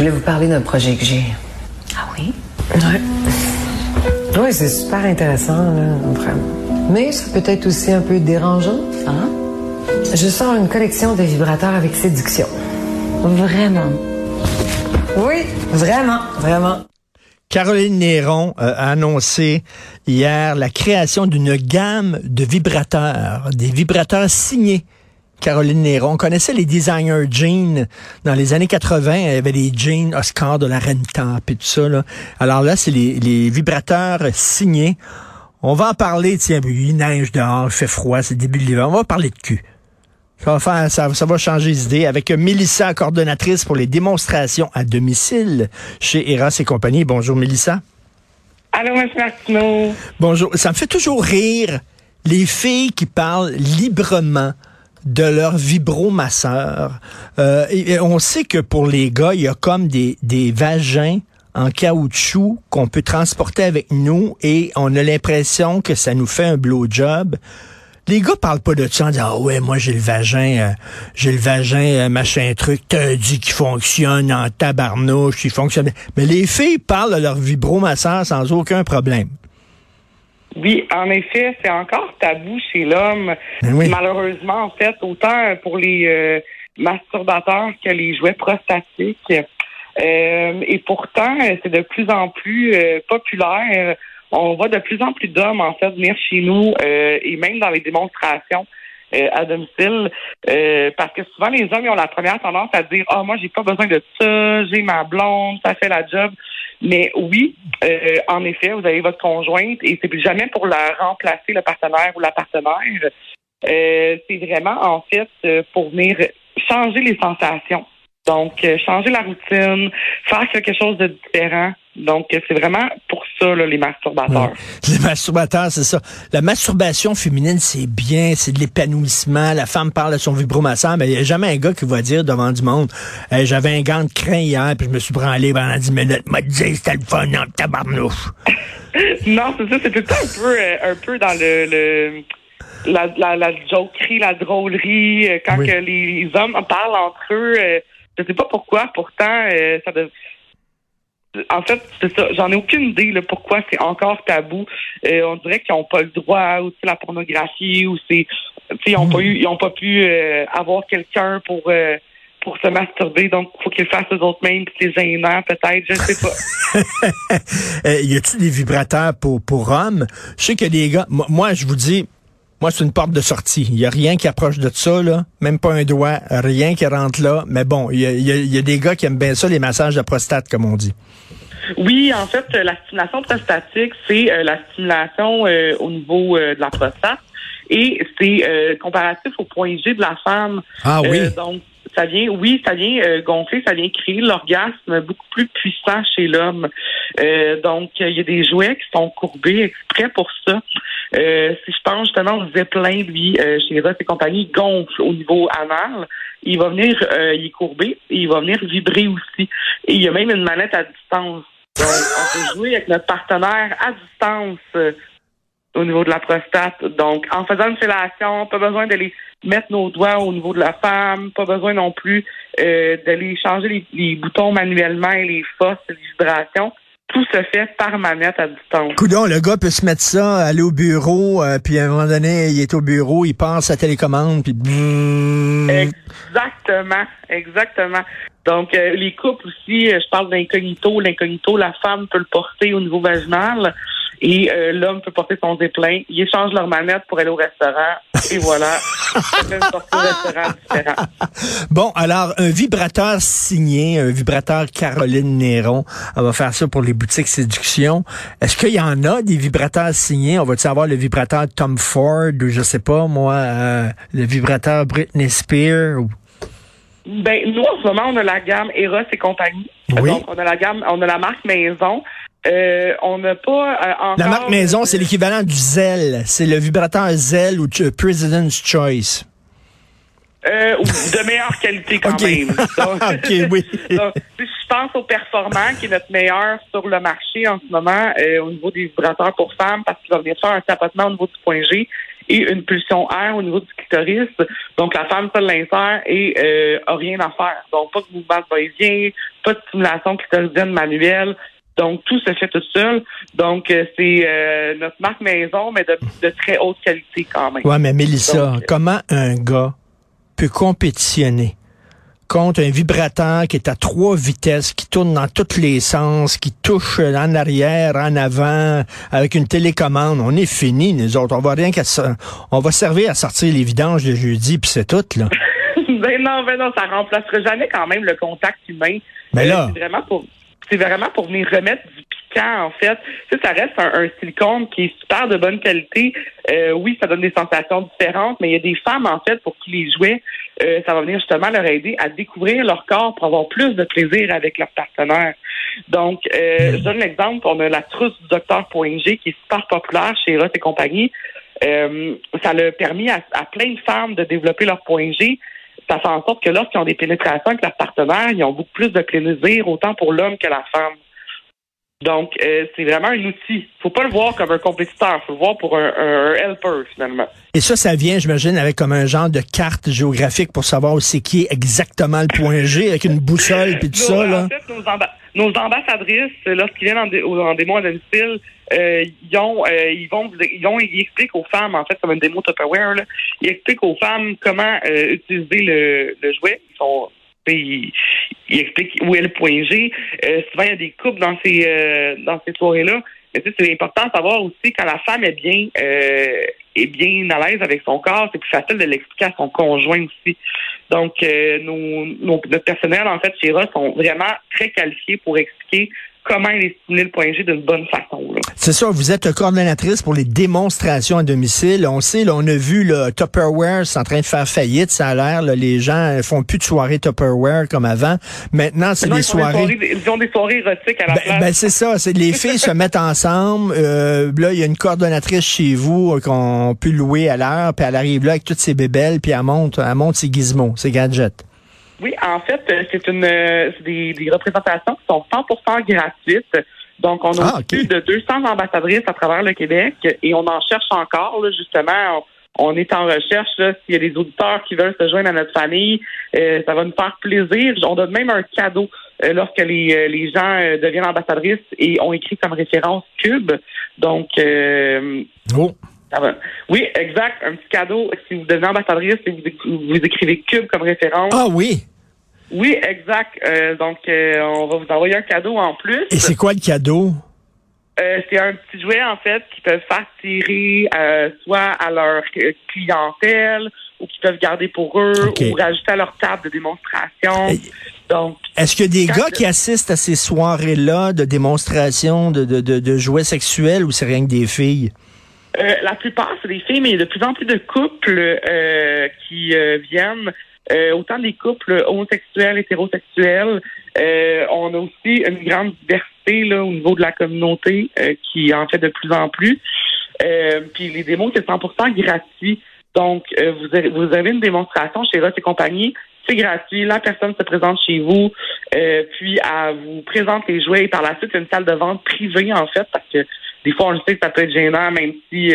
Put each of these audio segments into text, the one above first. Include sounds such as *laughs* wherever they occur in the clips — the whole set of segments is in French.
voulais vous parler d'un projet que j'ai. Ah oui? Ouais. Oui, c'est super intéressant, là, vraiment. Mais ça peut être aussi un peu dérangeant. Ah? Je sors une collection de vibrateurs avec séduction. Vraiment? Oui, vraiment, vraiment. Caroline Néron euh, a annoncé hier la création d'une gamme de vibrateurs, des vibrateurs signés. Caroline Néron. On connaissait les designers jeans dans les années 80. Il y avait les jeans Oscar de la Reine Top et tout ça. Là. Alors là, c'est les, les vibrateurs signés. On va en parler, tiens, il neige dehors, il fait froid, c'est début de l'hiver. On va parler de cul. Ça va, faire, ça, ça va changer d'idée avec Mélissa, coordonnatrice pour les démonstrations à domicile chez Eras et compagnie. Bonjour, Mélissa. Allô, M. Martineau. Bonjour. Ça me fait toujours rire les filles qui parlent librement de leur vibromasseur. Euh, on sait que pour les gars, il y a comme des, des vagins en caoutchouc qu'on peut transporter avec nous et on a l'impression que ça nous fait un blowjob. Les gars parlent pas de ça en disant ah ouais moi j'ai le vagin euh, j'ai le vagin euh, machin truc t'as dit qu'il fonctionne en tabarnouche il fonctionne mais les filles parlent de leur vibromasseur sans aucun problème Oui, en effet, c'est encore tabou chez l'homme. Ben oui. Malheureusement, en fait, autant pour les euh, masturbateurs que les jouets prostatiques. Euh, et pourtant, c'est de plus en plus euh, populaire. On voit de plus en plus d'hommes, en fait, venir chez nous euh, et même dans les démonstrations euh, à domicile. euh, parce que souvent, les hommes ils ont la première tendance à dire Ah, moi, j'ai pas besoin de ça, j'ai ma blonde, ça fait la job. Mais oui, euh, en effet, vous avez votre conjointe et c'est jamais pour la remplacer le partenaire ou la partenaire. Euh, c'est vraiment en fait euh, pour venir changer les sensations. Donc, euh, changer la routine, faire quelque chose de différent. Donc, c'est vraiment pour ça, là, les masturbateurs. Les masturbateurs, c'est ça. La masturbation féminine, c'est bien, c'est de l'épanouissement. La femme parle de son vibromasseur, mais il n'y a jamais un gars qui va dire devant du monde Hey, J'avais un gant de crin hier, puis je me suis branlé pendant 10 minutes. M'a dit c'était le fun en tabarnouche. *laughs* Non, c'est ça, c'est tout un peu, euh, un peu dans le, le la, la, la jokerie, la drôlerie, euh, quand Oui. que les hommes parlent entre eux. euh, je sais pas pourquoi, pourtant, euh, ça dev- En fait, c'est ça. J'en ai aucune idée là, pourquoi c'est encore tabou. Euh, on dirait qu'ils n'ont pas le droit, ou la pornographie, ou c'est, ils n'ont pas ils ont pas pu euh, avoir quelqu'un pour euh, pour se masturber, donc faut qu'ils fassent eux autres mêmes, c'est gênant peut-être, je sais pas. *laughs* Euh, y a-tu des vibrateurs pour, pour hommes? Je sais que des gars, moi, je vous dis, moi, c'est une porte de sortie. Il y a rien qui approche de ça, là. Même pas un doigt, rien qui rentre là. Mais bon, il y a, y a- y a des gars qui aiment bien ça, les massages de prostate, comme on dit. Oui, en fait, euh, la stimulation prostatique, c'est euh, la stimulation euh, au niveau euh, de la prostate et c'est comparatif au point G de la femme. Ah oui? Donc, ça vient, oui, ça vient euh, gonfler, ça vient créer l'orgasme beaucoup plus puissant chez l'homme. Euh, donc, il y a des jouets qui sont courbés exprès pour ça. Euh, si je pense justement au Zeppelin, lui, euh, chez Ross et compagnie, il gonfle au niveau anal. Il va venir, euh, il est courbé, et il va venir vibrer aussi. Et il y a même une manette à distance. Donc, on peut jouer avec notre partenaire à distance euh, au niveau de la prostate. Donc, en faisant une fellation, pas besoin d'aller mettre nos doigts au niveau de la femme, pas besoin non plus euh, d'aller changer les, les boutons manuellement et les forces, les vibrations. Tout se fait par manette à distance. Coudon, le gars peut se mettre ça, aller au bureau, euh, puis à un moment donné, il est au bureau, il passe à télécommande, puis. Exactement, exactement. Donc, euh, les couples aussi, euh, je parle d'incognito. L'incognito, la femme peut le porter au niveau vaginal et euh, l'homme peut porter son déplain. Ils échangent leur manette pour aller au restaurant et voilà, *laughs* au restaurant différent. Bon, alors, un vibrateur signé, un vibrateur Caroline Néron, elle va faire ça pour les boutiques séduction. Est-ce qu'il y en a des vibrateurs signés? On va-tu avoir le vibrateur Tom Ford ou je sais pas, moi, euh, le vibrateur Britney Spears? ou- Ben, nous, en ce moment, on a la gamme Eros et compagnie. Oui. Donc, on a la gamme, on a la marque Maison. Euh, on n'a pas euh, encore... La marque Maison, c'est l'équivalent du Zell. C'est le vibrateur Zell ou President's Choice. Euh, de meilleure qualité quand même. *laughs* Donc, OK, oui. *laughs* donc, si je pense au performant, qui est notre meilleur sur le marché en ce moment, au niveau des vibrateurs pour femmes, parce qu'il va venir faire un tapotement au niveau du point G et une pulsion air au niveau du clitoris. Donc, la femme seule l'insère et euh, a rien à faire. Donc, pas de mouvement de pas de stimulation clitoridienne manuelle. Donc, tout se fait tout seul. Donc, euh, c'est euh, notre marque maison, mais de, très haute qualité quand même. Ouais, mais Mélissa, comment un gars peut compétitionner contre un vibrateur qui est à trois vitesses, qui tourne dans tous les sens, qui touche en arrière, en avant, avec une télécommande? On est fini, nous autres. On va rien qu'à on va servir à sortir les vidanges de jeudi, puis c'est tout, là. *laughs* ben non, ben non, ça remplacera jamais quand même le contact humain. Mais là. Euh, c'est vraiment pour c'est vraiment pour venir remettre du piquant, en fait. Tu ça reste un, silicone qui est super de bonne qualité. Euh, oui, ça donne des sensations différentes, mais il y a des femmes, en fait, pour qui les jouets, euh, ça va venir justement leur aider à découvrir leur corps pour avoir plus de plaisir avec leur partenaire. Donc, euh, je donne l'exemple, on a la trousse du docteur G qui est super populaire chez Ross et compagnie. ça a permis à, à, plein de femmes de développer leur point G ça fait en sorte que lorsqu'ils ont des pénétrations avec leur partenaire, ils ont beaucoup plus de plaisir, autant pour l'homme que la femme. Donc, euh, c'est vraiment un outil. faut pas le voir comme un compétiteur, faut le voir pour un, helper, finalement. Et ça, ça vient, j'imagine, avec comme un genre de carte géographique pour savoir où c'est qui est exactement le point G, avec une boussole puis tout ça, là. En fait, nos, ambassadrices, lorsqu'ils viennent en, en démo à domicile, euh, ils, ont, euh, ils vont, ils vont, ils expliquent aux femmes, en fait, comme une démo Tupperware, là, ils expliquent aux femmes comment euh, utiliser le, le jouet. Ils sont il, explique où est le point G. Euh, souvent, il y a des couples dans ces euh, dans ces soirées-là. Mais c'est important de savoir aussi quand la femme est bien euh, est bien à l'aise avec son corps, c'est plus facile de l'expliquer à son conjoint aussi. Donc, nos, nos, notre personnel, en fait, chez Ross, sont vraiment très qualifiés pour expliquer comment estimer le point G d'une bonne façon. C'est ça, vous êtes coordonnatrice pour les démonstrations à domicile. On sait, là, on a vu le Tupperware, c'est en train de faire faillite, ça a l'air. Les gens font plus de soirées Tupperware comme avant. Maintenant, c'est des soirées... Ils ont des soirées érotiques à la ben, place. Ben, c'est ça, les filles se mettent ensemble. Euh, là, il y a une coordonnatrice chez vous euh, qu'on peut louer à l'heure, puis elle arrive là avec toutes ses bébelles, puis elle monte, elle monte ses gizmos, ses gadgets. Oui, en fait, euh, c'est une euh, des, des, représentations qui sont 100% gratuites. Donc, on a ah, plus de 200 ambassadrices à travers le Québec et on en cherche encore, justement. On, est en recherche. S'il y a des auditeurs qui veulent se joindre à notre famille, euh, ça va nous faire plaisir. On donne même un cadeau lorsque les, les gens deviennent ambassadrices et ont écrit comme référence Cube. Donc, oh. Oui, exact. Un petit cadeau. Si vous devenez ambassadrice et vous, vous écrivez Cube comme référence. Ah oui. Oui, exact. Euh, donc, euh, on va vous envoyer un cadeau en plus. Et c'est quoi le cadeau? Euh, c'est un petit jouet, en fait, qui peuvent faire tirer soit à leur clientèle ou qu'ils peuvent garder pour eux ou rajouter à leur table de démonstration. Donc, Est-ce qu'il y a des gars qui assistent à ces soirées-là de démonstration de, de, de, jouets sexuels ou c'est rien que des filles? la plupart, c'est des filles, mais il y a de plus en plus de couples qui viennent euh, autant des couples homosexuels, hétérosexuels. Euh, on a aussi une grande diversité là, au niveau de la communauté euh, qui en fait de plus en plus. puis les démos, c'est 100% gratuit. Donc, vous, avez, vous avez une démonstration chez Ross et compagnie. C'est gratuit. La personne se présente chez vous, puis elle vous présente les jouets. Et par la suite, il y a une salle de vente privée, en fait, parce que des fois, on le sait que ça peut être gênant, même si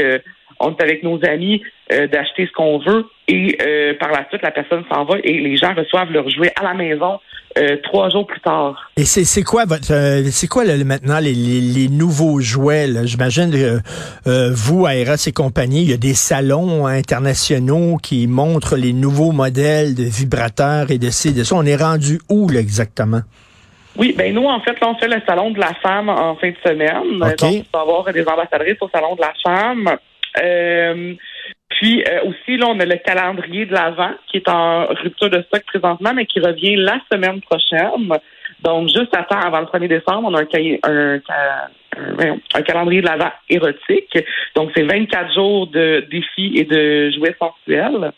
on est avec nos amis, euh, d'acheter ce qu'on veut et euh, par la suite, la personne s'en va et les gens reçoivent leur jouet à la maison euh, trois jours plus tard. Et c'est quoi votre c'est quoi maintenant les, les, nouveaux jouets? J'imagine vous, à Eras et compagnie, il y a des salons internationaux qui montrent les nouveaux modèles de vibrateurs et de ci, de ça. On est rendu où là, exactement? Oui, ben nous, en fait, là, on fait le salon de la femme en fin de semaine. Donc, on va avoir des ambassadrices au salon de la femme. Euh, puis euh, aussi, là, on a le calendrier de l'Avent qui est en rupture de stock présentement, mais qui revient la semaine prochaine. Donc, juste à temps avant le 1er décembre, on a un, calendrier de l'Avent érotique. Donc, c'est 24 jours de défis et de jouets sensuels.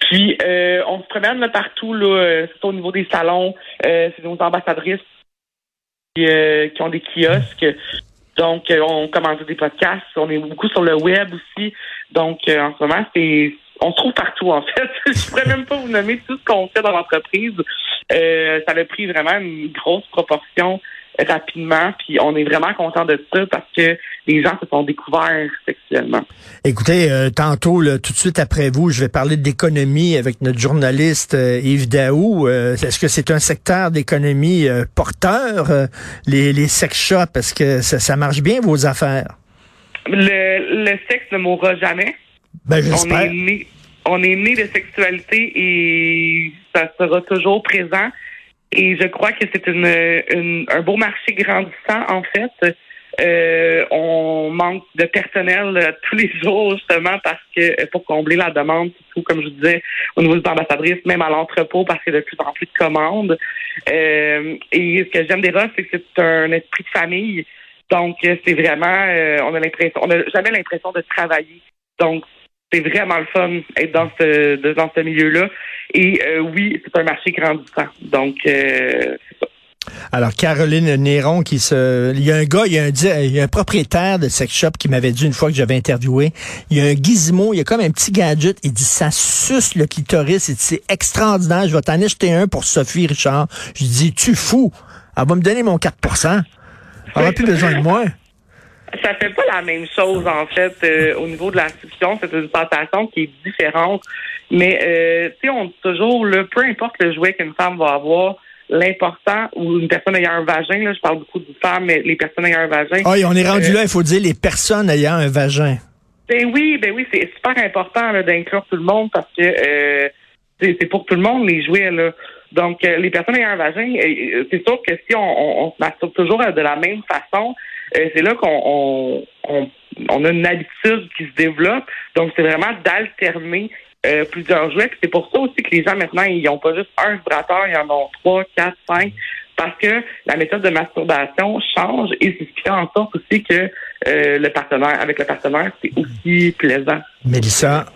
Puis, euh, on se promène partout, là, c'est au niveau des salons, c'est nos ambassadrices qui ont des kiosques. Donc, euh, on commence des podcasts, on est beaucoup sur le web aussi. Donc, euh, en ce moment, c'est on se trouve partout, en *laughs* fait. Je pourrais même pas vous nommer tout ce qu'on fait dans l'entreprise. Euh, ça a pris vraiment une grosse proportion rapidement. Puis on est vraiment content de ça parce que les gens se sont découverts sexuellement. Écoutez, euh, tantôt, tout de suite après vous, je vais parler d'économie avec notre journaliste euh, Yves Daou. Euh, est-ce que c'est un secteur d'économie porteur, les, les sex shops? Est-ce que ça, ça, marche bien, vos affaires? Le, le sexe ne mourra jamais. Ben, né, on est né de sexualité et ça sera toujours présent. Et je crois que c'est une, un beau marché grandissant, en fait. Euh, on manque de personnel euh, tous les jours, justement, parce que euh, pour combler la demande, surtout, comme je disais, au niveau des ambassadrices, même à l'entrepôt, parce qu'il y a de plus en plus de commandes. et ce que j'aime des c'est que c'est un esprit de famille. Donc, c'est vraiment, on a l'impression, on n'a jamais l'impression de travailler. Donc, c'est vraiment le fun être dans ce dans ce milieu-là. Et euh, oui, c'est un marché grandissant. Donc euh, ça. Alors, Caroline Néron, qui se. Il y a un gars, il y a un, un propriétaire de sex shop qui m'avait dit une fois que j'avais interviewé. Il y a un gizmo, il y a comme un petit gadget. Il dit ça suce le clitoris. C'est extraordinaire. Je vais t'en acheter un pour Sophie Richard. Je dis, tu fou. Elle va me donner mon 4% Elle n'a plus besoin de moi. Ça fait pas la même chose, en fait, euh, au niveau de la l'institution. C'est une sensation qui est différente. Mais, euh, tu sais, on dit toujours, là, peu importe le jouet qu'une femme va avoir, l'important, ou une personne ayant un vagin, là, je parle beaucoup de femmes, mais les personnes ayant un vagin. Ah, on est rendu euh, là, il faut dire les personnes ayant un vagin. Ben oui, ben oui, c'est super important d'inclure tout le monde parce que c'est pour tout le monde les jouets, là. Donc, les personnes ayant un vagin, c'est sûr que si on, on se masturbe toujours de la même façon, euh, c'est là qu'on on, a une habitude qui se développe. Donc, c'est vraiment d'alterner euh, plusieurs jouets. C'est pour ça aussi que les gens maintenant, ils n'ont pas juste un vibrateur, ils en ont trois, quatre, cinq, parce que la méthode de masturbation change et c'est ce qui fait en sorte aussi que euh, le partenaire, avec le partenaire, c'est aussi plaisant. Mélissa,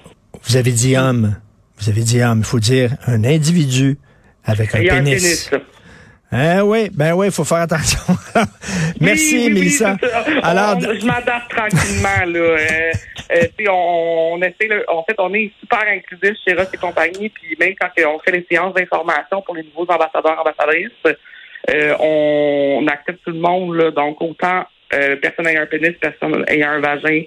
vous avez dit homme. Vous avez dit homme. Il faut dire un individu avec un pénis. Ah oui, ben oui, il faut faire attention. *laughs* Merci, Mélissa. *laughs* Alors, je m'adapte tranquillement. Là. Euh, euh, on, on, essaie, en fait, on est super inclusif chez Ross et compagnie, puis même quand on fait les séances d'information pour les nouveaux ambassadeurs, ambassadrices, euh, on, accepte tout le monde. Là, donc, autant personne ayant un pénis, personne ayant un vagin,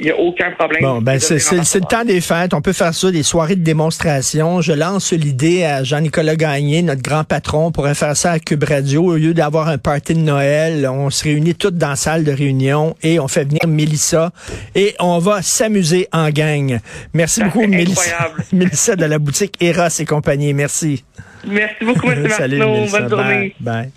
il n'y a aucun problème. Bon, ben c'est le temps des fêtes. On peut faire ça, des soirées de démonstration. Je lance l'idée à Jean-Nicolas Gagné, notre grand patron. On pourrait faire ça à Cube Radio. Au lieu d'avoir un party de Noël, on se réunit toutes dans la salle de réunion et on fait venir Mélissa et on va s'amuser en gang. Merci beaucoup, Mélissa. *laughs* Mélissa de la boutique Eros et compagnie. Merci. Merci beaucoup, M. *laughs* Martineau. Bonne journée. Bye.